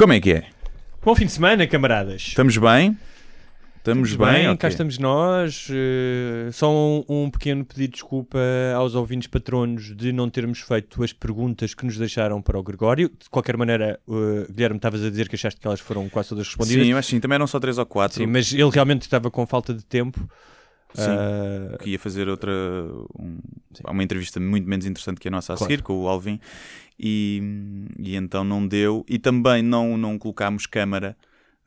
Como é que é? Bom fim de semana, camaradas. Estamos bem? Estamos bem? cá Ok. estamos nós. eh, só um, um pequeno pedido de desculpa aos ouvintes patronos de não termos feito as perguntas que nos deixaram para o Gregório. De qualquer maneira, eh, Guilherme, estavas a dizer que achaste que elas foram quase todas respondidas. Sim, mas sim, também eram só 3 ou 4. Sim, mas ele realmente estava com falta de tempo. Sim. Ah, que ia fazer outra um- uma entrevista muito menos interessante que a nossa a Claro. seguir com o Alvin e, e então não deu e também não, não colocámos câmara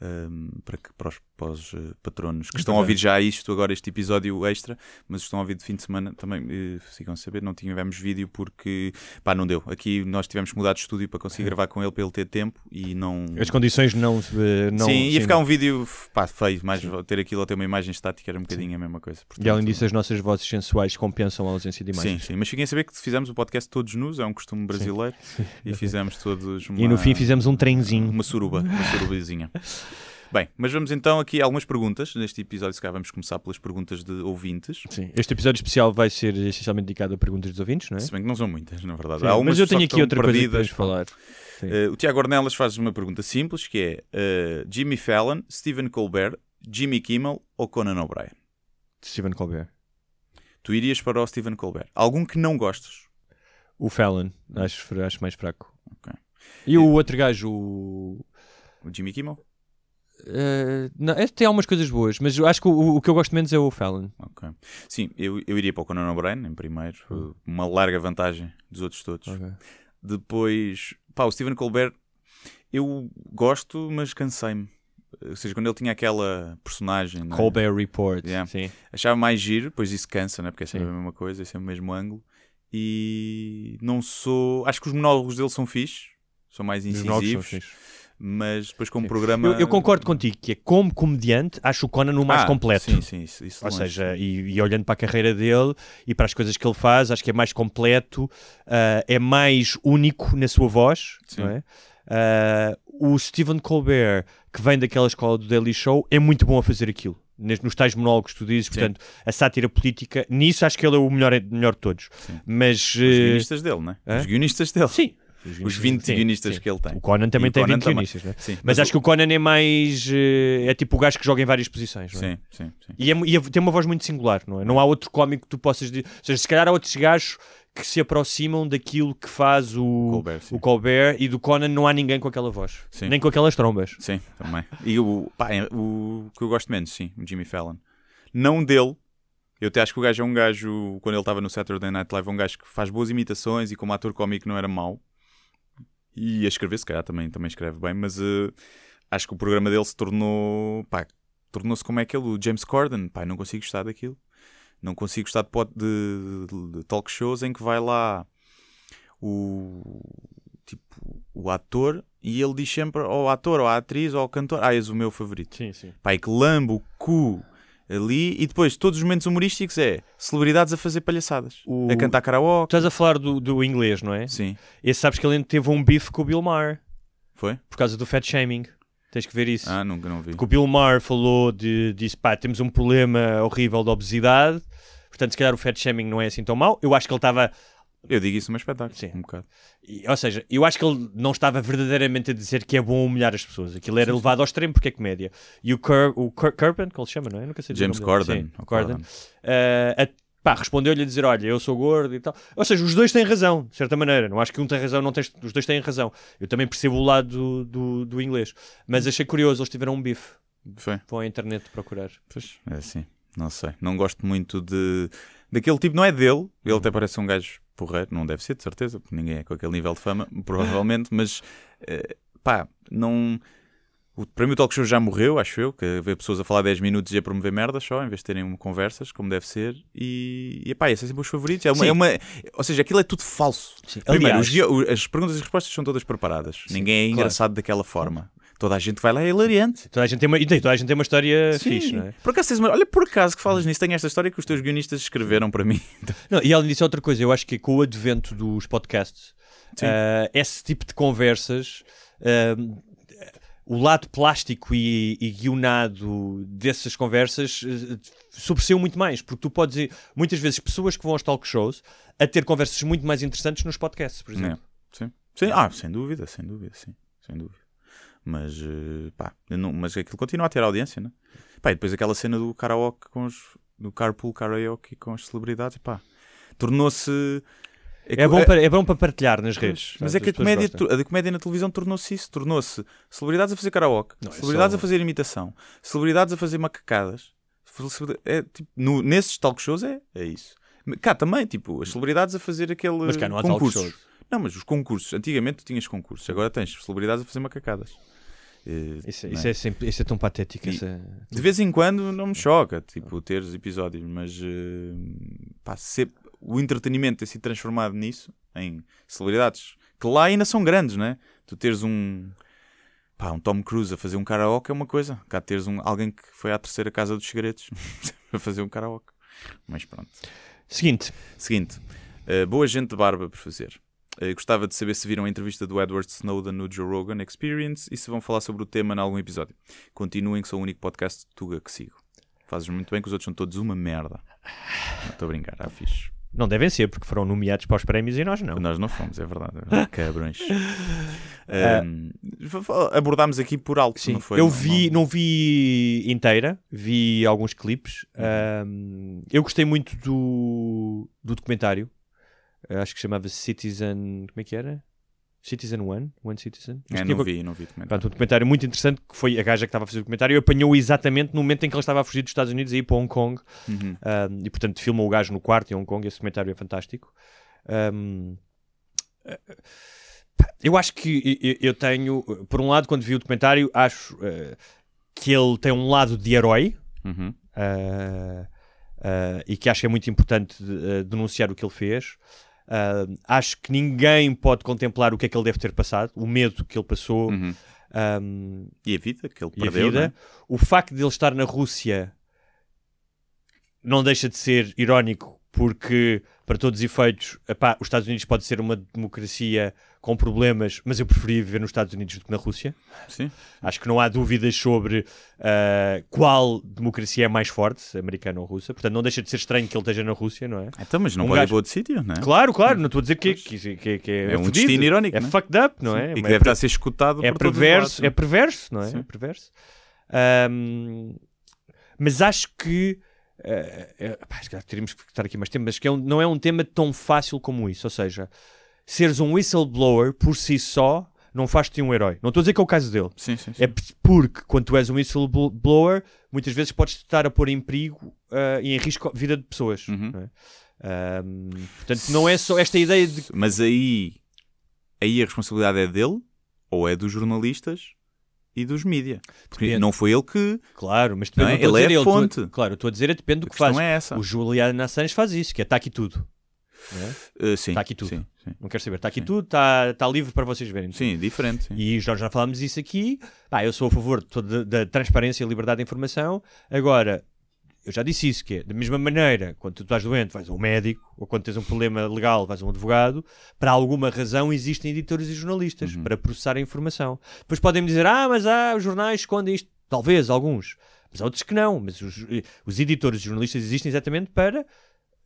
hum, para, que, para os, para os, eh, patronos que estão a ouvir já isto agora este episódio extra mas estão a ouvir de fim de semana também eh, ficam a saber, não tivemos vídeo porque pá, não deu, aqui nós tivemos que mudar de estúdio para conseguir gravar com ele para ele ter tempo e não... as condições não. eh, não sim, ia ficar um vídeo pá, feio, mais ter aquilo ou ter uma imagem estática era um bocadinho a mesma coisa. E além Portanto, disso, as nossas vozes sensuais compensam a ausência de imagens. Sim, sim, mas fiquem a saber que fizemos o podcast todos nus, é um costume brasileiro, e fizemos todos uma, E no fim fizemos um trenzinho. uma suruba, uma surubazinha. Bem, mas vamos então aqui a algumas perguntas. Neste episódio, se calhar, vamos começar pelas perguntas de ouvintes. Sim. Este episódio especial vai ser essencialmente dedicado a perguntas dos ouvintes, não é? Se bem que não são muitas, na verdade. Sim, Há mas eu tenho aqui outra coisa para perdidas. falar. Eh, o Tiago Ornelas faz uma pergunta simples, que é eh, Jimmy Fallon, Stephen Colbert, Jimmy Kimmel ou Conan O'Brien? Stephen Colbert. Tu irias para o Stephen Colbert. Algum que não gostes? O Fallon, acho, acho mais fraco. Ok. E o outro gajo, o. O Jimmy Kimmel? Eh, não, este tem algumas coisas boas, mas eu acho que o, o que eu gosto menos é o Fallon. Ok. Sim, eu, eu iria para o Conan O'Brien em primeiro, uma larga vantagem dos outros todos. Depois, pá, o Stephen Colbert, eu gosto, mas cansei-me. Ou seja, quando ele tinha aquela personagem, não é? Colbert Report. Yeah. Sim. achava mais giro, depois isso cansa, né? porque é sempre Sim. a mesma coisa, é sempre o mesmo ângulo. E não sou. Acho que os monólogos dele são fixes, são mais incisivos. Mas depois como Sim. programa. Eu, eu concordo contigo que é como comediante, acho o Conan o mais Ah, completo. Sim, sim, isso, isso Ou longe. seja, e, e olhando para a carreira dele e para as coisas que ele faz, acho que é mais completo, ah, é mais único na sua voz. Sim. Não é? Ah, o Stephen Colbert, que vem daquela escola do Daily Show, é muito bom a fazer aquilo. Nes- Nos tais monólogos que tu dizes, portanto, a sátira política, nisso acho que ele é o melhor, melhor de todos. Sim. Mas. Os eh, guionistas dele, né? hã? Os guionistas dele. sim. Os 20 Sim, guionistas sim. que ele tem. O Conan também o tem Conan 20 também. guionistas, não é? Sim, Mas, acho que o Conan é mais. eh, é tipo o gajo que joga em várias posições, não é? Sim, sim, sim. E, é e é- tem uma voz muito singular, não é? Não há outro cómico que tu possas dizer. Ou seja, se calhar há outros gajos que se aproximam daquilo que faz o Colbert, o Colbert e do Conan não há ninguém com aquela voz. Sim. Nem com aquelas trombas. Sim, também. E o, pá, é- o que eu gosto menos, sim, o Jimmy Fallon. Não dele. Eu até acho que o gajo é um gajo, quando ele estava no Saturday Night Live, é um gajo que faz boas imitações e como ator cómico não era mau. E a escrever, se calhar, também, também escreve bem, mas eh, acho que o programa dele se tornou, pá, tornou-se como é aquele, o James Corden. Pá, não consigo gostar daquilo. Não consigo gostar de, de- de- de talk shows em que vai lá o tipo o ator e ele diz sempre ao ator ou à atriz ou ao cantor ah, és o meu favorito Sim, sim. pai que lambe o cu ali e depois todos os momentos humorísticos é celebridades a fazer palhaçadas O- a cantar karaoke Estás a falar do, do inglês, não é? sim, Esse sabes que ele teve um bife com o Bill Maher foi? por causa do fat shaming. Tens que ver isso. ah, nunca não vi Porque o Bill Maher falou de disse pá, temos um problema horrível de obesidade. Portanto, se calhar o fat shaming não é assim tão mau. Eu acho que ele estava eu digo isso no meu espetáculo Sim. um bocado E, Ou seja, eu acho que ele não estava verdadeiramente a dizer que é bom humilhar as pessoas. Aquilo era levado ao extremo porque é comédia. E o, Cur o Cur Curban, que ele se chama, não é? Eu Nunca sei James. Corden Sim, Corden. Corden. Eh, a- pá, respondeu-lhe a dizer: Olha, eu sou gordo e tal. Ou seja, os dois têm razão, de certa maneira. Não acho que um tem razão, não tens, os dois têm razão. Eu também percebo o lado do, do, do inglês. Mas achei curioso, eles tiveram um bife. foi Vão à internet procurar. Pois, é assim, não sei. Não gosto muito de daquele tipo, não é dele. Ele até parece um gajo porreiro, não deve ser, de certeza, porque ninguém é com aquele nível de fama, provavelmente, mas eh, pá, não. O, para mim o talk show já morreu, acho eu, que ver pessoas a falar 10 minutos e a promover merdas só, em vez de terem conversas, como deve ser, e, e pá, esses são sempre os favoritos. É uma, Sim. é uma, ou seja, aquilo é tudo falso. Sim. Primeiro, Aliás- os as perguntas e respostas são todas preparadas. Ninguém é claro. engraçado daquela forma. Toda a gente vai lá é hilariante. Toda a gente tem uma, e toda a gente tem uma história Sim. fixe, não é? Por acaso, uma- olha, por acaso que falas nisso, tenho esta história que os teus guionistas escreveram para mim. Não, e além disso, outra coisa, eu acho que com o advento dos podcasts, ah, esse tipo de conversas, ah, o lado plástico e, e guionado dessas conversas eh, sobressaiu muito mais, porque tu podes ir, muitas vezes, pessoas que vão aos talk shows a ter conversas muito mais interessantes nos podcasts, por exemplo. É, sim. Sim, ah, sem dúvida, sem dúvida, sim, sem dúvida. Mas, eh, pá, não- mas aquilo continua a ter audiência, né? Pá, e depois aquela cena do karaoke com os. do carpool karaoke com as celebridades, pá, tornou-se. É bom, para, é bom para partilhar nas redes. Mas é que a comédia, gostam. a comédia na televisão tornou-se isso. Tornou-se celebridades a fazer karaoke, Não, é celebridades só- a fazer imitação, celebridades a fazer macacadas. É, tipo, no- nesses talk shows é, é isso. Cá também, tipo, as celebridades a fazer aquele Mas cá não há talk concursos. shows. Não, mas os concursos. Antigamente tu tinhas concursos, agora tens celebridades a fazer macacadas. Eh, Isso, não isso, é sempre, isso é tão patético. Essa- De vez em quando não me choca, tipo, teres episódios, mas eh, pá, o entretenimento ter sido transformado nisso, em celebridades, que lá ainda são grandes, né? Tu teres um, pá, um Tom Cruise a fazer um karaoke é uma coisa, cá teres um, alguém que foi à terceira casa dos segredos a fazer um karaoke. Mas pronto. Seguinte, Seguinte, eh, boa gente de barba por fazer. Eh, gostava de saber se viram a entrevista do Edward Snowden no Joe Rogan Experience e se vão falar sobre o tema em algum episódio. Continuem que sou o único podcast de Tuga que sigo. Fazes muito bem que os outros são todos uma merda. Estou a brincar, ah, fixe. não devem ser, porque foram nomeados para os prémios e nós não. Nós não fomos, é verdade. é verdade. Cabrões. Ahm, abordámos aqui por alto, Sim, não foi? eu vi, não- não vi inteira, vi alguns clipes. Ahm, eu gostei muito do, do documentário. Acho que chamava-se Citizen. Como é que era? Citizen One? One Citizen? Mas É, tinha não qualquer- vi, não vi. documentário. Pronto, um documentário muito interessante que foi a gaja que estava a fazer o documentário e apanhou exatamente no momento em que ele estava a fugir dos Estados Unidos e ir para Hong Kong. Uhum. Um, e portanto filma o gajo no quarto em Hong Kong. Esse documentário é fantástico. Um, eu acho que eu- tenho, por um lado, quando vi o documentário, acho eh, que ele tem um lado de herói. Uhum. Uh, uh, e que acho que é muito importante uh, denunciar o que ele fez. Uh, acho que ninguém pode contemplar o que é que ele deve ter passado, o medo que ele passou Uhum. um, E a vida que ele perdeu, né? O facto de ele estar na Rússia não deixa de ser irónico, porque, para todos os efeitos, epá, os Estados Unidos pode ser uma democracia com problemas, mas eu preferia viver nos Estados Unidos do que na Rússia. Sim. Acho que não há dúvidas sobre ah, qual democracia é mais forte, americana ou russa. Portanto, não deixa de ser estranho que ele esteja na Rússia, não é? Então, mas não Um pode ir gajo- para outro sítio, não é? Claro, claro, não estou a dizer que, que, que, que é, É um fodido. destino irónico, É não é? fucked up, não é? E que É deve estar a ser escutado é por todos os perverso, lados, é perverso, não é? Sim. É perverso. Ahm, mas acho que pá, calhar teríamos que estar aqui mais tempo, mas que é um- não é um tema tão fácil como isso. Ou seja, seres um whistleblower por si só não faz-te um herói. Não estou a dizer que é o caso dele. Sim, sim, sim. É porque quando tu és um whistleblower, muitas vezes podes estar a pôr em perigo ah, e em risco a vida de pessoas. Uhum. não é? Ahm, portanto, não é só esta ideia de Mas aí, aí a responsabilidade é dele ou é dos jornalistas e dos mídia? Porque Depende. não foi ele que. Claro, mas Não depende é? do Ele é a estou- fonte. claro, eu estou a dizer é depende do que faz. é essa. O Julian Assange faz isso, que é está aqui tudo. não é? Uh, sim. Está aqui tudo. Sim, sim. Não quero saber, está aqui Sim. tudo, está, está livre para vocês verem. Sim, diferente. E nós já falámos disso aqui. Pá, eu sou a favor da transparência e liberdade de informação. Agora, eu já disse isso, que é da mesma maneira, quando tu estás doente, vais a um médico, ou quando tens um problema legal, vais a um advogado, para alguma razão existem editores e jornalistas Uhum. para processar a informação. Depois podem-me dizer, ah, mas ah, os jornais escondem isto. Talvez, alguns. Mas há outros que não. Mas os, os editores e jornalistas existem exatamente para...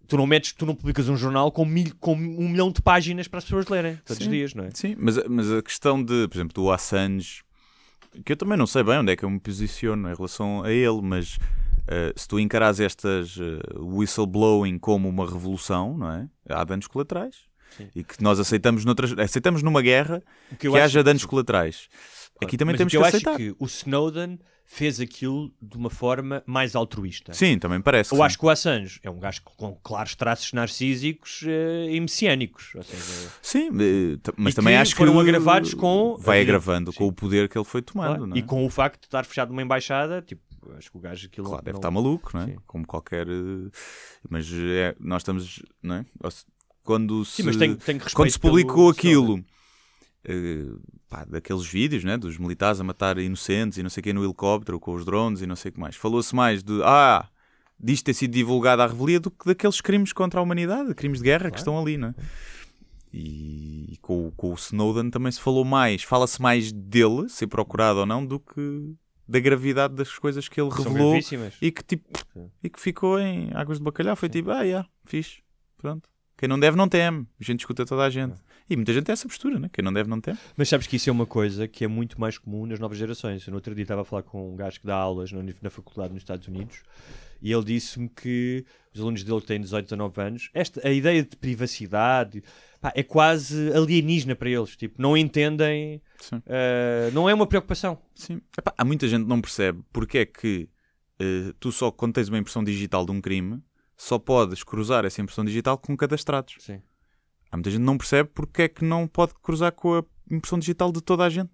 Tu não metes, tu não publicas um jornal com, mil, com um milhão de páginas para as pessoas lerem todos os dias, não é? Sim, mas, mas a questão de, por exemplo, do Assange, que eu também não sei bem onde é que eu me posiciono em relação a ele, mas eh, se tu encaras estas eh, whistleblowing como uma revolução, não é? Há danos colaterais. Sim. E que nós aceitamos, noutras, aceitamos numa guerra que, acho- haja danos colaterais. Aqui também Mas temos que que eu aceitar. acho que o Snowden fez aquilo de uma forma mais altruísta. Sim, também parece. Eu que acho que o Assange é um gajo com claros traços narcísicos eh, e messiânicos. Seja, sim. Mas também que acho que foram agravados com vai agravando Sim. com o poder que ele foi tomando, claro, é? e com o facto de estar fechado numa embaixada, tipo, acho que o gajo aquilo Claro, deve não- estar maluco, não é? Sim. Como qualquer. eh, Mas é, nós estamos. Não é? Quando se, Sim, quando se publicou aquilo, eh, pá, daqueles vídeos, né? Dos militares a matar inocentes e não sei o que no helicóptero com os drones e não sei o que mais, falou-se mais de. Ah! Disto ter sido divulgado à revelia do que daqueles crimes contra a humanidade, crimes de guerra que Claro. estão ali, não é? E, e com, com o Snowden também se falou mais, fala-se mais dele, ser procurado ou não, do que da gravidade das coisas que ele São revelou e que tipo Sim. e que ficou em águas de bacalhau foi tipo ah yeah, fixe pronto quem não deve não teme a gente escuta toda a gente E muita gente tem essa postura, né? Quem não deve, não tem. Mas sabes que isso é uma coisa que é muito mais comum nas novas gerações. Eu no outro dia estava a falar com um gajo que dá aulas na faculdade nos Estados Unidos e ele disse-me que os alunos dele que têm 18, 19 anos, esta, a ideia de privacidade pá, é quase alienígena para eles. Tipo, não entendem, uh, não é uma preocupação. Sim. Epá, há muita gente que não percebe porque é que uh, tu só, quando tens uma impressão digital de um crime, só podes cruzar essa impressão digital com cadastrados. Sim. Há muita gente que não percebe porque é que não pode cruzar com a impressão digital de toda a gente.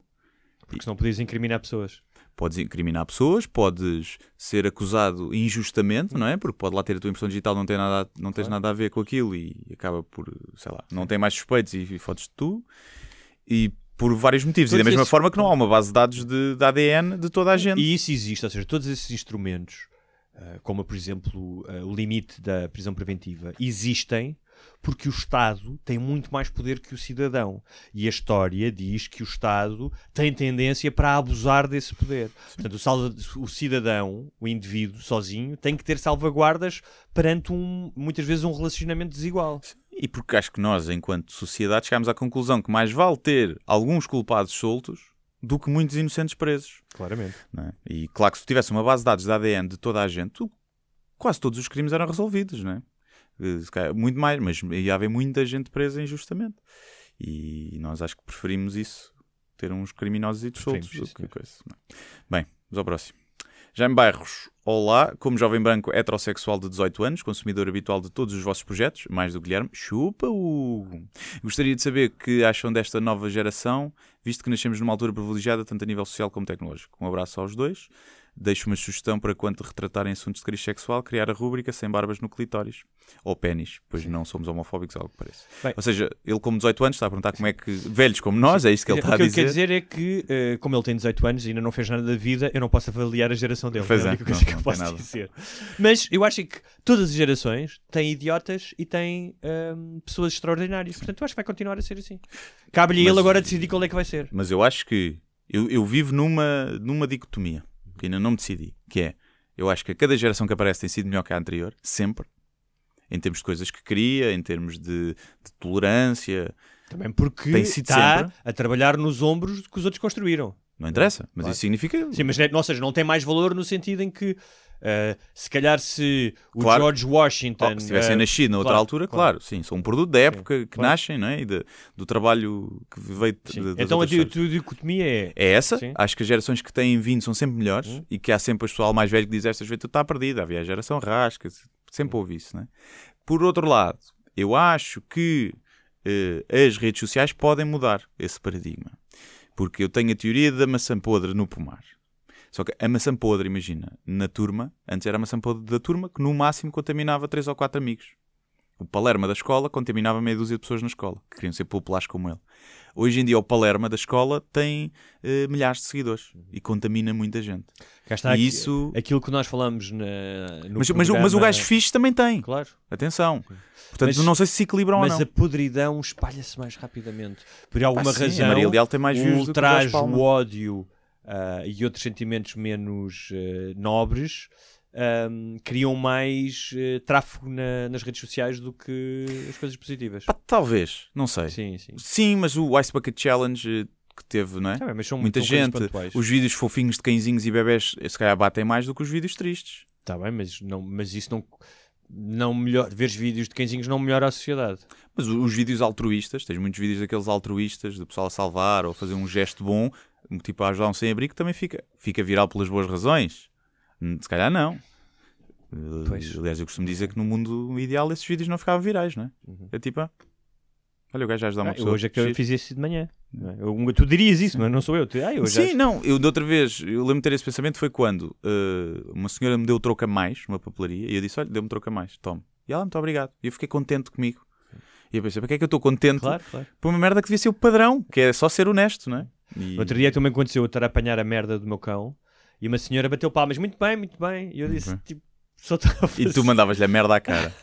Porque senão podias incriminar pessoas. Podes incriminar pessoas, podes ser acusado injustamente, não é? Porque pode lá ter a tua impressão digital, não, tem nada, não tens claro. nada a ver com aquilo e acaba por, sei lá, não tem mais suspeitos e, e fodes de tu. E por vários motivos. Todos e da mesma esses... forma que não há uma base de dados de, de, ADN de toda a gente. E isso existe, ou seja, todos esses instrumentos, uh, como por exemplo uh, o limite da prisão preventiva, existem porque o Estado tem muito mais poder que o cidadão. E a história diz que o Estado tem tendência para abusar desse poder. Portanto, o, cidadão, o indivíduo sozinho, tem que ter salvaguardas perante um, muitas vezes um relacionamento desigual. E porque acho que nós, enquanto sociedade, chegámos à conclusão que mais vale ter alguns culpados soltos do que muitos inocentes presos. Claramente. É? E claro que se tivesse uma base de dados de ADN de toda a gente, quase todos os crimes eram resolvidos, não é? Muito mais, mas ia haver muita gente presa injustamente. E nós acho que preferimos isso, ter uns criminosos e soltos. Isso, que coisa. É? Bem, vamos ao próximo. Jaime Bairros, olá, como jovem branco heterossexual de 18 anos, consumidor habitual de todos os vossos projetos, mais do Guilherme, chupa o. Gostaria de saber o que acham desta nova geração, visto que nascemos numa altura privilegiada, tanto a nível social como tecnológico. Um abraço aos dois. Deixo uma sugestão para quando retratarem assuntos de cariz sexual, criar a rúbrica sem barbas no clitóris. Ou pênis, pois não somos homofóbicos, algo que parece. Bem, Ou seja, ele com 18 anos está a perguntar como é que, velhos como nós, é isto que ele está a dizer. O que eu quero dizer é que, uh, como ele tem 18 anos e ainda não fez nada da vida, eu não posso avaliar a geração dele. Pois é, a única coisa que eu posso dizer. Mas eu acho que todas as gerações têm idiotas e têm um, pessoas extraordinárias. Portanto, eu acho que vai continuar a ser assim. Cabe-lhe ele agora decidir qual é que vai ser. Mas eu acho que eu, eu vivo numa, numa dicotomia que ainda não me decidi, que é, eu acho que a cada geração que aparece tem sido melhor que a anterior, sempre, em termos de coisas que cria, em termos de, de tolerância. Também porque tem sido está sempre. a trabalhar nos ombros que os outros construíram. Não interessa, mas claro. isso significa. Sim, mas não, ou seja, não tem mais valor no sentido em que Uh, se calhar se o claro. George Washington... Oh, se tivessem uh, nascido noutra claro, altura, claro, claro, sim, são um produto da época sim, que nascem, não é? E de, do trabalho que veio de, Então a tua dicotomia é... É essa, sim. acho que as gerações que têm vindo são sempre melhores hum. e que há sempre o pessoal mais velho que diz esta juventude está perdida, havia a geração rasca, sempre houve isso, não é? Por outro lado, eu acho que uh, as redes sociais podem mudar esse paradigma. Porque eu tenho a teoria da maçã podre no pomar. Só que a maçã podre, imagina, na turma, antes era a maçã podre da turma, que no máximo contaminava três ou quatro amigos. O Palerma da escola contaminava meia dúzia de pessoas na escola, que queriam ser populares como ele. Hoje em dia, o Palerma da escola tem uh, milhares de seguidores e contamina muita gente. Cá está e aqui, isso... aquilo que nós falamos na, no mas, programa... mas, mas o gajo fixe também tem. Claro. Atenção. Portanto, mas, não sei se se equilibram ou não. Mas a podridão espalha-se mais rapidamente. Por alguma ah, sim, razão, a Maria Leal tem mais o ultraje, o ódio uh, e outros sentimentos menos uh, nobres um, criam mais uh, tráfego na, nas redes sociais do que as coisas positivas. Talvez, não sei. Sim, sim. Sim, mas o Ice Bucket Challenge que teve, não é? Tá bem, são, Muita são gente. Os vídeos fofinhos de cãezinhos e bebés se calhar batem mais do que os vídeos tristes. Está bem, mas, não, mas isso não não melhor, ver vídeos de cãezinhos não melhora a sociedade. Mas os vídeos altruístas, tens muitos vídeos daqueles altruístas, do pessoal a salvar ou fazer um gesto bom, tipo a ajudar um sem-abrigo, também fica, fica viral pelas boas razões. Hum, se calhar não. Pois. Aliás, eu costumo dizer que no mundo ideal esses vídeos não ficavam virais, não é? Uhum. É tipo, ah, olha, o gajo já ajudar uma ah, pessoa. Hoje é que eu fiz isso de manhã. É? Eu, tu dirias isso, mas não sou eu. Ah, eu Sim, não, eu de outra vez, eu lembro de ter esse pensamento, foi quando uh, uma senhora me deu troca mais, uma papelaria, e eu disse, olha, deu-me troca mais, tome. E ela, muito obrigado. E eu fiquei contente comigo. E eu pensei, para que é que eu estou contente claro, claro. por uma merda que devia ser o padrão, que é só ser honesto, não é? E... Outro dia também aconteceu eu estar a apanhar a merda do meu cão e uma senhora bateu palmas, muito bem, muito bem. E eu disse, uhum. tipo, só estava E tu mandavas-lhe a merda à cara.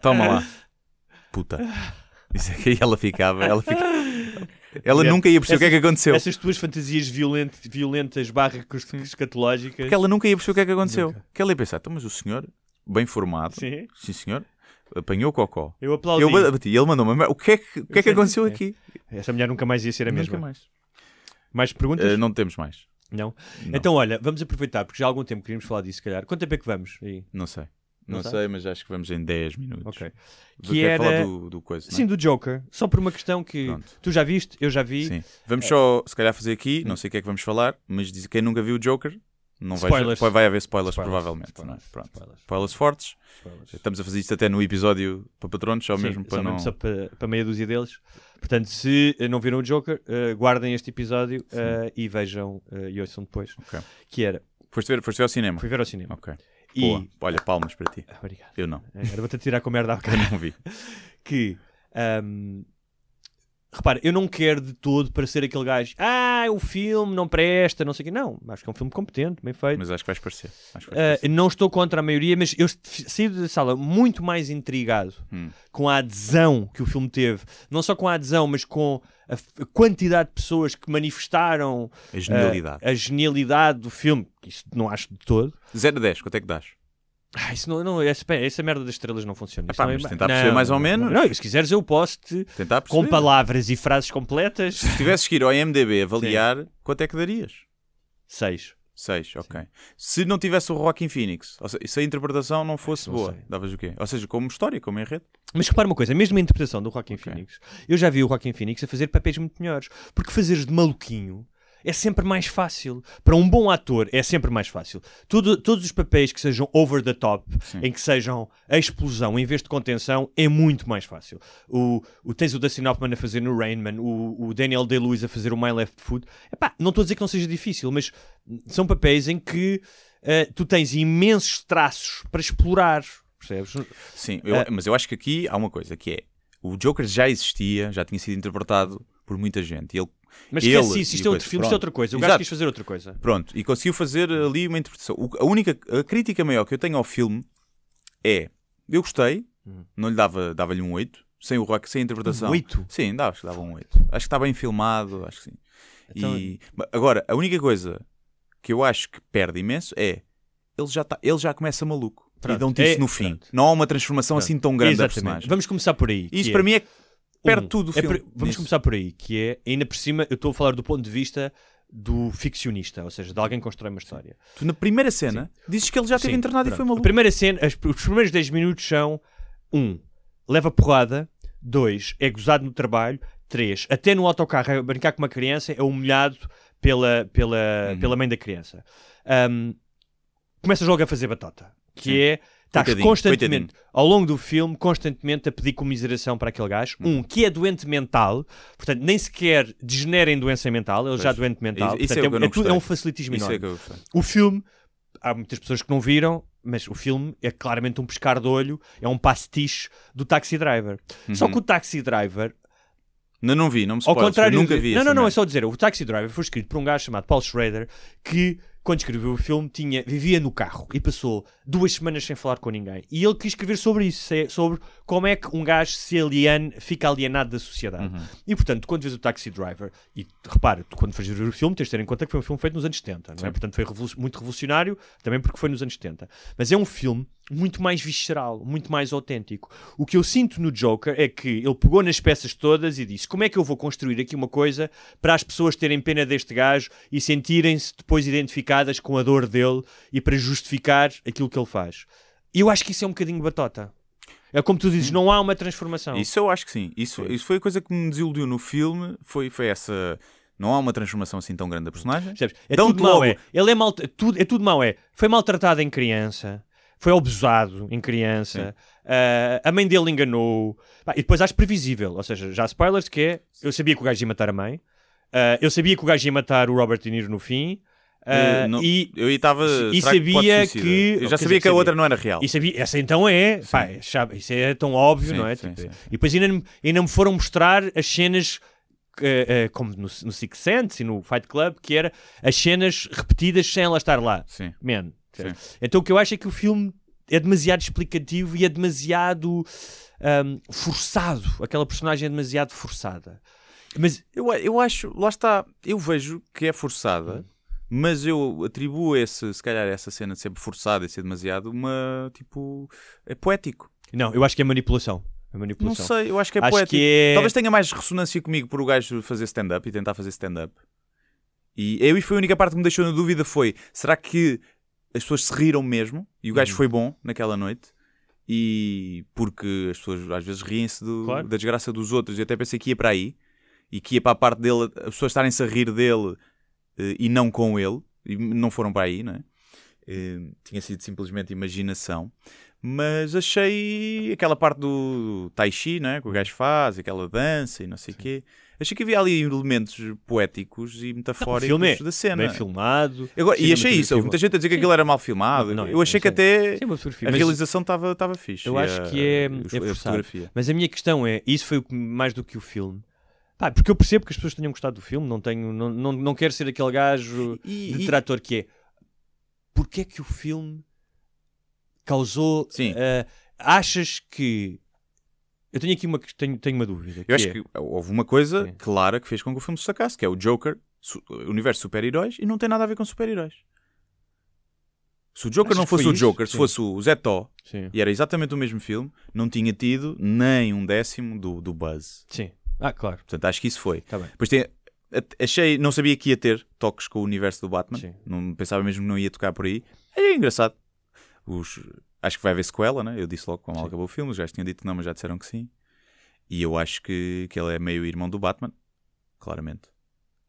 Toma lá. Puta. É e ela ficava, ela ficava. Ela nunca ia perceber essas, o que é que aconteceu. Essas tuas fantasias violentas, violentas barra escatológicas. Porque ela nunca ia perceber o que é que aconteceu. Nunca. Que ela ia pensar, então, mas o senhor, bem formado, sim, sim senhor, apanhou cocó. Eu aplaudi. Eu bati, ele mandou-me. O que é que, o que, é que aconteceu é. aqui? Essa mulher nunca mais ia ser a Nunca mesma. mais. Mais perguntas? Eh, não temos mais. Não? Não. Então, olha, vamos aproveitar, porque já há algum tempo queríamos falar disso, se calhar. Quanto tempo é que vamos? Aí? Não sei. Não Não, sabe? sei, mas acho que vamos em 10 minutos. Ok. Que Que quer falar era- do, do coisa, é? Sim, do Joker. Só por uma questão que Pronto. tu já viste, eu já vi. Sim. Vamos só, se calhar, fazer aqui, não sei o que é que vamos falar, mas diz quem nunca viu o Joker, não vai, Spoilers. vai haver spoilers, Spoilers, provavelmente. spoilers, é? Pronto. spoilers, Spoilers fortes. spoilers. Estamos a fazer isto até no episódio para patronos, só Sim, mesmo para só não. mesmo só para, para meia dúzia deles. Portanto, se eh, não viram o Joker, eh, guardem este episódio eh, e vejam eh, e ouçam depois. Ok. Que era, Foste ver, foste ver ao cinema. fui ver ao cinema. Ok. E. Boa. Olha, palmas para ti. Obrigado. Eu não. Agora vou-te tirar com merda à Eu cara. não vi. que ahm, repara, eu não quero de todo parecer aquele gajo, ah, o filme não presta, não sei o quê. Não, acho que é um filme competente, bem feito. Mas acho que vais parecer. Acho que vais Ah, parecer. não estou contra a maioria, mas eu saí da sala muito mais intrigado Hum. com a adesão que o filme teve. Não só com a adesão, mas com a, quantidade de pessoas que manifestaram A genialidade. ah, a genialidade do filme. Isso não acho de todo. 0 a 10, quanto é que dás? Ah, isso não, não, essa, essa merda das estrelas não funciona. Epá, não é- mas tentar perceber mais ou não, menos. Não, se quiseres, eu posso te, Tentar com palavras e frases completas. Se tivesses que ir ao IMDB avaliar, quanto é que darias? Seis. 6, ok. Se não tivesse o Joaquin Phoenix, ou seja, se a interpretação não fosse Não boa, sei. davas o quê? Ou seja, como história, como enredo? Mas repara uma coisa, mesmo a interpretação do Joaquin Ok. Phoenix, eu já vi o Joaquin Phoenix a fazer papéis muito melhores. Porque fazeres de maluquinho é sempre mais fácil. Para um bom ator é sempre mais fácil. Tudo- todos os papéis que sejam over the top, Sim. em que sejam a explosão em vez de contenção, é muito mais fácil. O, o tens o Dustin Hoffman a fazer no Rainman, o, o Daniel Day-Lewis a fazer o My Left Foot. Epá, não estou a dizer que não seja difícil, mas são papéis em que eh, tu tens imensos traços para explorar. Percebes? Sim, eu- Ah. mas eu acho que aqui há uma coisa, que é, o Joker já existia, já tinha sido interpretado por muita gente. E ele, Mas Ele esquece isso, isto é outro filme, isto é outra coisa. O Exato. gajo quis fazer outra coisa. pronto, e conseguiu fazer ali uma interpretação. A única, a crítica maior que eu tenho ao filme é, eu gostei, Hum. não lhe dava, dava-lhe um 8, sem o rock, sem a interpretação. Oito. Sim, dá, acho que dava um 8. Acho que está bem filmado, acho que sim. Então- E, agora, a única coisa que eu acho que perde imenso é ele já, tá, ele já começa maluco. Pronto. E dão-te isso É- no fim. pronto. Não há uma transformação Pronto. assim tão grande da Exatamente. personagem. Vamos começar por aí. Isso que para é, mim é perde um, tudo o é filme. por- Vamos nisso. começar por aí, que é, ainda por cima, eu estou a falar do ponto de vista do ficcionista, ou seja, de alguém que constrói uma história. Tu, na primeira cena, dizes que ele já esteve Sim, internado e pronto. foi A maluco. primeira cena, as- os primeiros 10 minutos são: 1. Um, leva porrada. 2. É gozado no trabalho. 3. Até no autocarro a brincar com uma criança é humilhado pela, pela, Uhum. pela mãe da criança. Um, começa logo a fazer batota. Que Sim. é. Estás Coitadinho, constantemente, coitadinho. ao longo do filme, constantemente a pedir comiseração para aquele gajo. Um, que é doente mental, portanto, nem sequer degenera em doença mental, ele já é Pois. doente mental. Isso- isso é portanto, o que eu não tudo- é gostei. um facilitismo Isso enorme. é. O filme, há muitas pessoas que não viram, mas o filme é claramente um pescar de olho, é um pastiche do Taxi Driver. Só Uhum. que o Taxi Driver, Não, não vi, não me ao spoilers, contrário. eu nunca vi não, não, não, é só dizer, o Taxi Driver foi escrito por um gajo chamado Paul Schrader que. Quando escreveu o filme, tinha, vivia no carro e passou duas semanas sem falar com ninguém. E ele quis escrever sobre isso, se- sobre como é que um gajo se aliena, fica alienado da sociedade. Uhum. E portanto, quando vês o Taxi Driver, e repara, tu quando fazes ver o filme, tens de ter em conta que foi um filme feito nos anos 70, não é? Sim. Portanto, foi muito revolucionário, também porque foi nos anos 70. Mas é um filme muito mais visceral, muito mais autêntico. O que eu sinto no Joker é que ele pegou nas peças todas e disse: como é que eu vou construir aqui uma coisa para as pessoas terem pena deste gajo e sentirem-se depois identificadas com a dor dele e para justificar aquilo que ele faz? E eu acho que isso é um bocadinho batota. É como tu dizes, não há uma transformação. Isso eu acho que sim. Isso, Sim. isso foi a coisa que me desiludiu no filme. Foi, foi essa. Não há uma transformação assim tão grande da personagem. Percebes? É tudo mau, é. Ele é mal, tudo, é tudo mau, é. Foi maltratado em criança, foi abusado em criança, ah, a mãe dele enganou. Pá, e depois acho previsível, ou seja, já spoilers que é, eu sabia que o gajo ia matar a mãe, ah, eu sabia que o gajo ia matar o Robert De Niro no fim, Eh, não- e, Eu estava. e que sabia suicida? que- Eu já dizer, sabia que a sabia. outra não era real. e sabia, essa então é, pá, chave- isso é tão óbvio, Sim, não é? sim, Tipo. E depois ainda, me- ainda me foram mostrar as cenas eh, eh, como no, no Six Sense e no Fight Club, que era as cenas repetidas sem ela estar lá. Sim. Man. Então o que eu acho é que o filme é demasiado explicativo e é demasiado ahm, forçado. Aquela personagem é demasiado forçada. Mas Eu, eu acho, lá está, eu vejo que é forçada, Hum. mas eu atribuo esse, se calhar essa cena de ser forçada e ser demasiado, uma tipo. é poético. Não, eu acho que é manipulação. É Não manipulação. sei, eu acho que é Acho poético. que é- Talvez tenha mais ressonância comigo por o gajo fazer stand-up e tentar fazer stand-up. E eu e foi a única parte que me deixou na dúvida foi, será que as pessoas se riram mesmo? E o gajo Uhum. foi bom naquela noite? E porque as pessoas às vezes riem-se do- Claro. da desgraça dos outros. Eu até pensei que ia para aí. E que ia para a parte dele, as pessoas estarem-se a rir dele eh, e não com ele. E não foram para aí, não é? Eh, tinha sido simplesmente imaginação. Mas achei aquela parte do Tai Chi, não é? Que o gajo faz, aquela dança e não sei o quê. Achei que havia ali elementos poéticos e metafóricos é da cena. Bem filmado. Agora, e achei isso. Houve muita gente a dizer que aquilo era mal filmado. Não, não, eu achei não que sei. até Sim, fotografia. a realização estava fixe. Eu acho a- que é- é a forçado. fotografia. Mas a minha questão é, isso foi mais do que o filme. Pá, porque eu percebo que as pessoas tenham gostado do filme, não tenho, não, não, não quero ser aquele gajo E- e- detrator que é. Porquê é que o filme causou. Sim. eh, achas que. Eu tenho aqui uma, tenho, tenho uma dúvida. Eu acho é- que houve uma coisa Sim. clara que fez com que o filme se sacasse, que é o Joker, su- universo de super-heróis, e não tem nada a ver com super-heróis. Se o Joker Achas não fosse o isso? Joker, se Sim. fosse o Zé Tó, Sim. e era exatamente o mesmo filme, não tinha tido nem um décimo do, do buzz. Sim. Ah, claro. Portanto, acho que isso foi. Está bem. Depois tem, achei, não sabia que ia ter toques com o universo do Batman. Sim. Não pensava mesmo que não ia tocar por aí. É engraçado. Os, acho que vai haver sequela, né? Eu disse logo quando Sim. acabou o filme, os gajos tinham dito não, mas já disseram que sim. E eu acho que, que ele é meio irmão do Batman, claramente.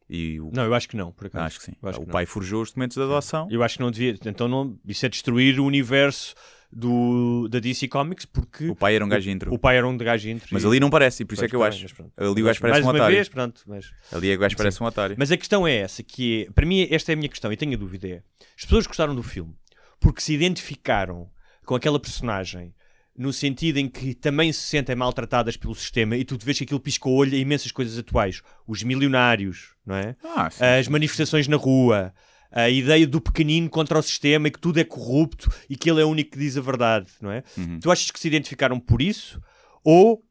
E o, Não, eu acho que não, por acaso. acho que sim. acho o que não. pai forjou os documentos de adoção. Eu acho que não devia. Então, não, isso é destruir o universo do, da DC Comics porque O pai era um gajo intro. o pai era um gajo intro. Mas e- ali não parece, e por isso é que eu tá acho. Ali o gajo parece mais um uma otário. vez, pronto, mas... Ali o gajo parece um otário. mas a questão é essa, que é, para mim esta é a minha questão, e tenho a dúvida, é, as pessoas gostaram do filme porque se identificaram com aquela personagem no sentido em que também se sentem maltratadas pelo sistema e tu vês que aquilo pisca o olho a imensas coisas atuais. Os milionários, não é? Ah, as manifestações na rua, a ideia do pequenino contra o sistema e que tudo é corrupto e que ele é o único que diz a verdade, não é? Uhum. Tu achas que se identificaram por isso ou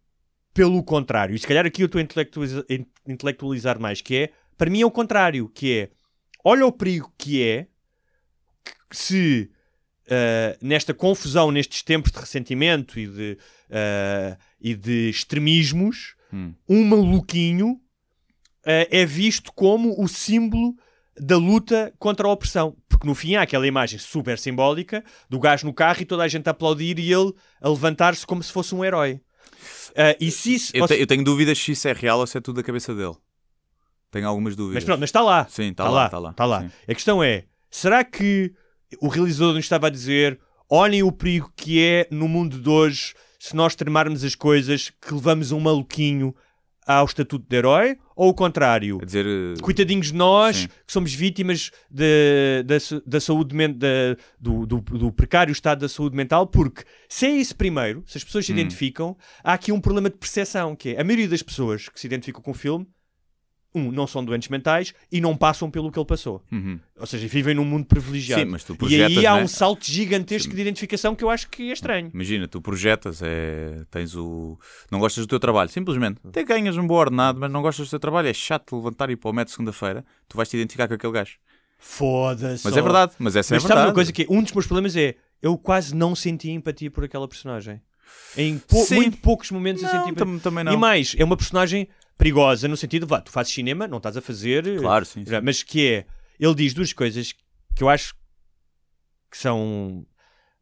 pelo contrário? E se calhar aqui eu estou a intelectualiza- in- intelectualizar mais, que é, para mim é o contrário, que é, olha o perigo que é que se ah, nesta confusão, nestes tempos de ressentimento e de, ah, e de extremismos, Hum. um maluquinho ah, é visto como o símbolo da luta contra a opressão. Porque no fim há aquela imagem super simbólica do gajo no carro e toda a gente a aplaudir e ele a levantar-se como se fosse um herói. Ah, e se isso. Eu, te- eu tenho dúvidas se isso é real ou se é tudo da cabeça dele. Tenho algumas dúvidas. Mas pronto, mas está lá. Sim, está Está lá, está lá. está lá. Sim. A questão é: será que o realizador nos estava a dizer olhem o perigo que é no mundo de hoje se nós tremarmos as coisas que levamos um maluquinho ao estatuto de herói? Ou o contrário? A dizer. eh, Coitadinhos de nós Sim. que somos vítimas de- da, da saúde da- do, do- do precário estado da saúde mental, porque se é isso primeiro, se as pessoas se Hum. identificam, há aqui um problema de percepção, que é a maioria das pessoas que se identificam com o filme, um, não são doentes mentais e não passam pelo que ele passou. uhum. Ou seja, vivem num mundo privilegiado. Sim, mas tu e projetas, aí há né? um salto gigantesco de identificação que eu acho que é estranho. Imagina, tu projetas, é, tens o. Não gostas do teu trabalho, simplesmente. Até ganhas um bom ordenado, mas não gostas do teu trabalho, é chato levantar e ir para o método segunda-feira, tu vais te identificar com aquele gajo. Foda-se. Mas é verdade, mas essa Mas é sabe verdade. uma coisa que é, um dos meus problemas é eu quase não senti empatia por aquela personagem. Em pou- Sim. muito poucos momentos eu Não, senti empatia. tam- também não. E mais, é uma personagem perigosa no sentido, vá, tu fazes cinema, não estás a fazer, Claro, sim. sim. mas que é, ele diz duas coisas que eu acho que são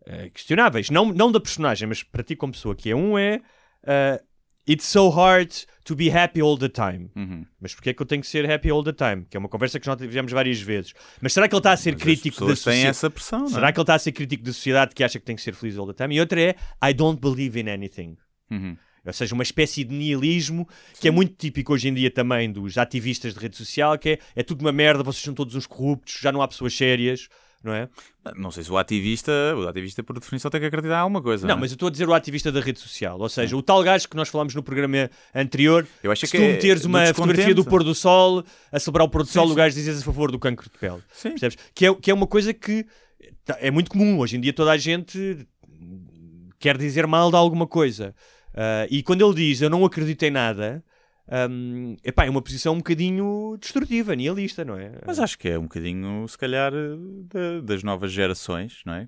eh, questionáveis, não, não da personagem, mas para ti como pessoa, que é um é eh, It's so hard to be happy all the time. Uhum. Mas porquê é que eu tenho que ser happy all the time? Que é uma conversa que nós tivemos várias vezes. Mas será que ele está a ser Mas crítico da sociedade? essa pressão, é? Será que ele está a ser crítico da sociedade que acha que tem que ser feliz all the time? E outra é I don't believe in anything. Uhum. Ou seja, uma espécie de nihilismo que é muito típico hoje em dia também dos ativistas de rede social, que é, é tudo uma merda, vocês são todos uns corruptos, já não há pessoas sérias, não é? Não sei se o ativista, o ativista por definição tem que acreditar em alguma coisa. Não, é? mas eu estou a dizer o ativista da rede social, ou seja, o tal gajo que nós falámos no programa anterior, eu acho se que tu é meteres uma fotografia do pôr do sol, a celebrar o pôr do Sim, sol, o sim. gajo dizes a favor do cancro de pele. Sim. Percebes? Que é, que é uma coisa que tá- é muito comum. Hoje em dia toda a gente quer dizer mal de alguma coisa. Ah, e quando ele diz eu não acredito em nada, hum, epá, é uma posição um bocadinho destrutiva, nihilista, não é? Mas acho que é um bocadinho, se calhar, da- das novas gerações, não é?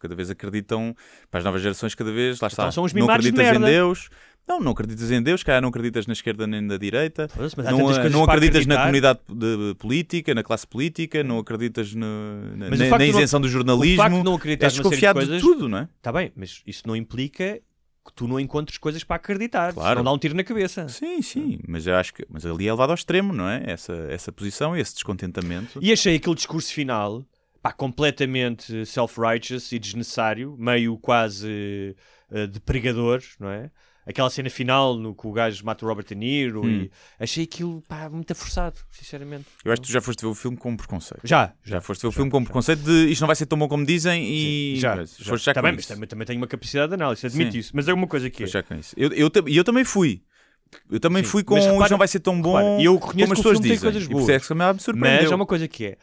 Cada vez acreditam, para as novas gerações, cada vez, lá está. Então são os não mimados de acreditas em. Deus. Não, não acreditas em Deus, cara, não acreditas na esquerda nem na direita. Há Não, não acreditas na comunidade de- política, na classe política, não acreditas no- na, o na- de não- isenção do O jornalismo. facto de não És acreditar série de desconfiado de coisas... tudo, não é? Está bem, mas isso não implica que tu não encontres coisas para acreditar. Claro. Não dá um tiro na cabeça. Sim, sim, mas eu acho que mas ali é levado ao extremo, não é? Essa, essa posição, esse descontentamento. E achei aquele discurso final pá, completamente self-righteous e desnecessário, meio quase eh, de pregador, não é? Aquela cena final no que o gajo mata o Robert De Niro Hum. e achei aquilo pá, muito forçado, sinceramente. Eu acho que tu já foste ver o filme com preconceito. Já, Já foste ver o filme com preconceito de isto não vai ser tão bom como dizem e. já, Mas já. já com bem, mas também, também tenho uma capacidade de análise, admito Sim. isso. Mas é uma coisa que é. Já com isso. Eu, eu, tam- e eu também fui. Eu também Sim, fui com mas repara- isto não vai ser tão bom repara, e eu reconheço como as pessoas dizem. coisas E isso boas. é que também me. Mas há uma coisa que é: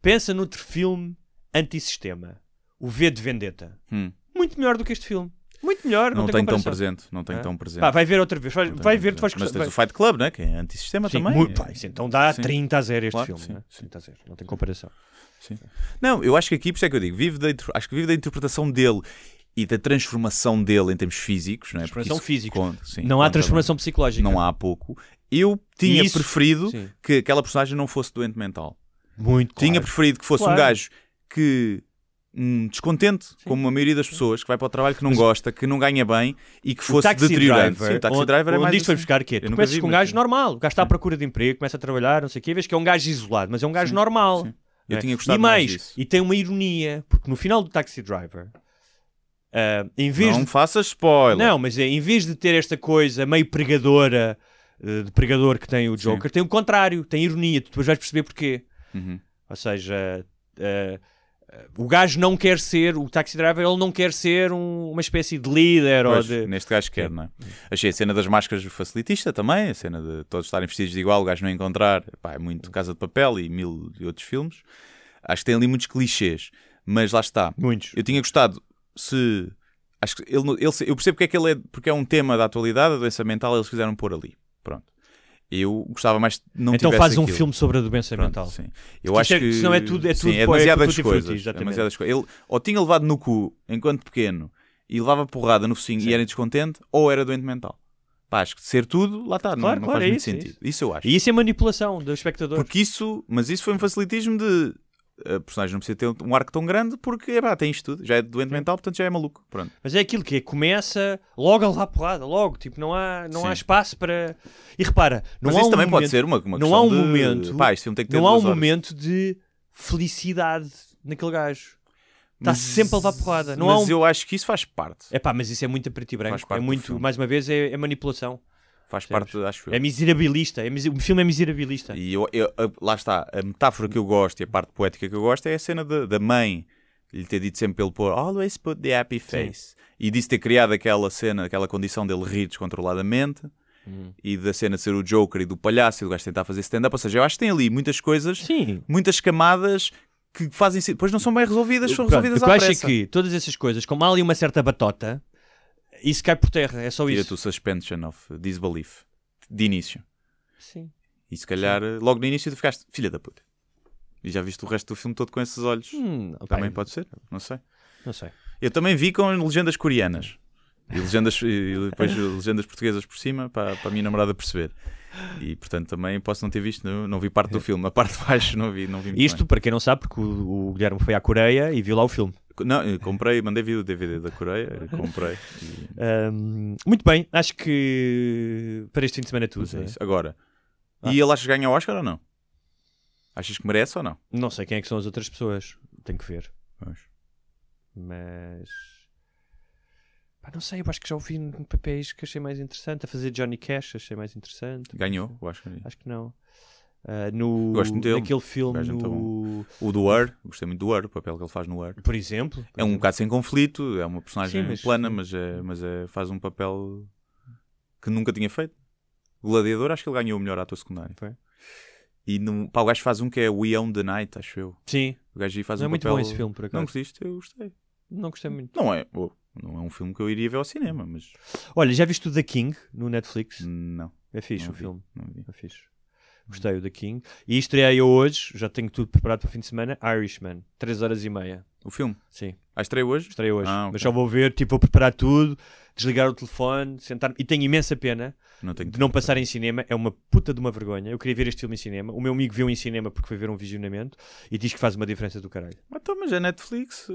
pensa noutro filme antissistema, o V de Vendetta. Hum. Muito melhor do que este filme. Muito melhor, não, Não tem tão presente. Não tem Ah. tão presente. Pá, vai ver outra vez. Vai, vai ver, tu vais. Mas tens o Fight Club, né? que é antissistema Sim, também. muito, É- pá, isso então dá Sim. 30 a 0 este Claro, filme. sim, né? sim. 30 a 0, não tem comparação. Não, eu acho que aqui, por isso é que eu digo, vive da, acho que vive da interpretação dele e da transformação dele em termos físicos. Não é? Transformação física. conta, sim, não há transformação psicológica. Não há pouco. Eu tinha Isso, preferido Sim. que aquela personagem não fosse doente mental. Muito Tinha claro. preferido que fosse um Claro. gajo que. Um descontente, como a maioria das pessoas, que vai para o trabalho que não gosta, que não ganha bem e que fosse deteriorante. driver, Sim, o taxi onde, driver é onde mais isto foi assim. buscar o quê? Tu começas vi, com um gajo sim. normal. O gajo está à procura de emprego, começa a trabalhar, não sei o quê, vês que é um gajo isolado, mas é um gajo Sim. normal. Sim. Eu é? tinha gostado e mais, mais disso. e tem uma ironia, porque no final do Taxi Driver, ah, em vez Não de faças spoiler. Não, mas é, em vez de ter esta coisa meio pregadora, eh, de pregador que tem o Sim. Joker, tem o contrário, tem ironia. Tu depois vais perceber porquê. Uhum. Ou seja, eh, o gajo não quer ser, o taxi driver, ele não quer ser um- uma espécie de líder ou Pois, de. Neste gajo quer, não é? Achei a cena das máscaras facilitista também, a cena de todos estarem vestidos de igual, o gajo não encontrar, pá, é muito Casa de Papel e mil e outros filmes. Acho que tem ali muitos clichês, mas lá está. Muitos. Eu tinha gostado se. Acho que ele, ele, eu percebo porque é que ele é, porque é um tema da atualidade, a doença mental, eles quiseram pôr ali. Pronto. Eu gostava mais não Então faz um aquilo. filme sobre a doença Pronto, mental. sim. Eu Isto acho é- que senão é tudo- é sim, tudo é pô- é demasiadas frutti, coisas. é demasiadas coisas. Ele ou tinha levado no cu enquanto pequeno e levava porrada no focinho Sim. e era descontente, ou era doente mental. Pá, acho que ser tudo, lá está, não- Claro, não, claro, faz é muito isso, é sentido. Isso. eu acho. E isso é manipulação do espectador. Porque isso, mas isso foi um facilitismo de a personagem não precisa ter um arco tão grande porque epá, tem isto tudo, já é doente mental, portanto já é maluco. Pronto. Mas é aquilo que é, começa logo a levar porrada, logo, tipo, não há, não há Sim. espaço para. E repara, não mas há isso um também momento, pode ser uma, uma não há um de, momento- Pá, tem que ter não há um horas. momento de felicidade naquele gajo. Está Mas- sempre a levar porrada. Não mas há um... eu acho que isso faz parte. É pá, mas isso é muito a preto e branco. É muito, mais uma vez, é, é manipulação. Faz parte, acho eu. É miserabilista. É O filme é miserabilista. E eu, eu- lá está, a metáfora que eu gosto e a parte poética que eu gosto é a cena da, da mãe lhe ter dito sempre pelo pôr always put the happy face. E disso ter criado aquela cena, aquela condição dele rir descontroladamente Hum. e da cena de ser o Joker e do palhaço e do gajo tentar fazer stand-up. Ou seja, eu acho que tem ali muitas coisas, Sim. muitas camadas que fazem depois não são bem resolvidas, são Pronto, resolvidas eu à acho é pressa. que todas essas coisas, como há ali uma certa batota, isso cai por terra. É só Tira-te isso. o suspension of disbelief de início. Sim. E se calhar, logo no início, tu ficaste filha da puta. E já viste o resto do filme todo com esses olhos. Hum, Também pode ser, não sei. Não sei. Eu também vi com legendas coreanas. E, legendas, e depois legendas portuguesas por cima para, para a minha namorada perceber. E portanto também posso não ter visto, não, não vi parte do filme. A parte de baixo não vi, não vi muito Isto, para quem não sabe, porque o, o Guilherme foi à Coreia e viu lá o filme. Não, eu comprei, mandei vir o DVD da Coreia, comprei. E, Ahm, muito bem, acho que para este fim de semana é tudo. mas é é? isso. Agora, Ah. e ele achas que ganha o Oscar ou não? Achas que merece ou não? Não sei quem é que são as outras pessoas. Tenho que ver. Pois. Mas. Pá, não sei, eu acho que já ouvi papéis que achei mais interessante. A fazer Johnny Cash achei mais interessante. Ganhou. Acho que não. Ah, no, Gosto muito dele. naquele filme, é muito no, O do Ur, gostei muito do Ur, o papel que ele faz no Ur. por exemplo. É um bocado sem conflito, é uma personagem Sim, mas- plana, mas, é, mas é, faz um papel que nunca tinha feito. Gladiador, acho que ele ganhou o melhor ator secundário. Foi. E no, pá, o gajo faz um que é We Own the Night, acho eu. Sim, O gajo faz não é um muito papel... bom esse filme, por acaso. Não Não? Eu gostei. gostei muito. Não é, oh, não é um filme que eu iria ver ao cinema, mas Olha, já viste o The King no Netflix? não. É fixe não o vi, filme. Não vi. É fixe. Gostei o The King. E estreei hoje, já tenho tudo preparado para o fim de semana, Irishman. 3 horas e meia. O filme. Sim, Ah, estreia hoje? estreia hoje. Ah, ok. Mas só vou ver, tipo, vou preparar tudo, desligar o telefone, sentar E tenho imensa pena Não tenho de não passar em cinema. É uma puta de uma vergonha. Eu queria ver este filme em cinema. O meu amigo viu em cinema porque foi ver um visionamento e diz que faz uma diferença do caralho. Ah, Então, mas é Netflix.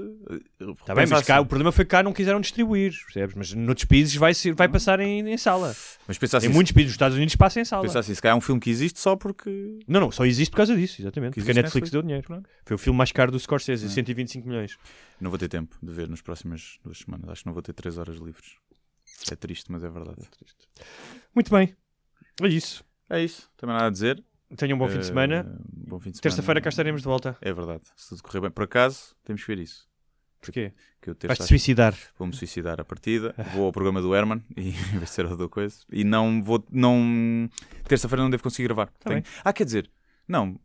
Está bem, mas cá, o problema foi que cá não quiseram distribuir, percebes? Mas noutros países vai, ser, vai passar em, em sala. Mas pensar assim, em muitos países dos Estados Unidos passa em sala. pensar assim, se calhar é um filme que existe só porque. Não, não, só existe por causa disso, exatamente. Que Porque a Netflix Netflix. deu dinheiro. Pronto. Foi o filme mais caro do Scorsese, É. 125 milhões. Não vou ter tempo de ver nas próximas duas semanas. Acho que não vou ter três horas livres. É triste, mas é verdade. Muito bem, é isso. É isso. Também nada a dizer. Tenham um bom fim de semana. Bom fim de semana. Terça-feira cá estaremos de volta. É verdade. Se tudo correr bem. Por acaso, temos que ver isso. Porquê? Que eu terça Vais-te suicidar. vou-me suicidar a partida. Vou ao programa do Herman e de ser outra coisa. E não vou. Não... Terça-feira não devo conseguir gravar. Tá Tenho- bem. Ah, quer dizer, não.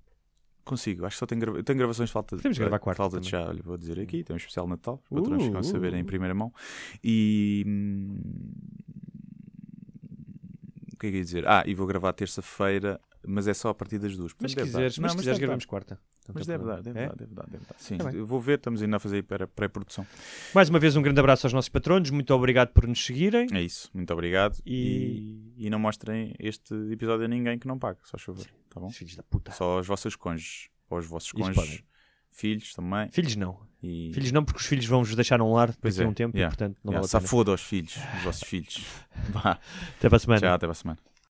Consigo, acho que só tenho, grava... tenho gravações de falta Podemos gravar quarta falta de chá. Olha, vou dizer aqui, tem um especial Natal, os patrões ficam a saber em Uh. primeira mão. E hum, o que é que eu ia dizer? Ah, e vou gravar terça-feira, mas é só a partir das duas. Mas se quiseres, Não, mas se quiseres gravamos quarta. Não Mas deve dar, deve É? dar, deve dar, deve dar. Sim, eu vou ver, estamos ainda a fazer para pré-produção. Mais uma vez um grande abraço aos nossos patronos. Muito obrigado por nos seguirem. É isso, muito obrigado. E- E, e não mostrem este episódio a ninguém que não pague, só chover, tá bom? Filhos da puta. Só aos vossos cônjuges, ou aos vossos cônjuges, filhos também. Filhos não. E... Filhos não, porque os filhos vão vos deixar num lar Pois daqui a é, um tempo yeah, e portanto não Yeah, vale a só pena. foda aos filhos, os vossos filhos. Vá, Até para a semana. tchau, até para a semana.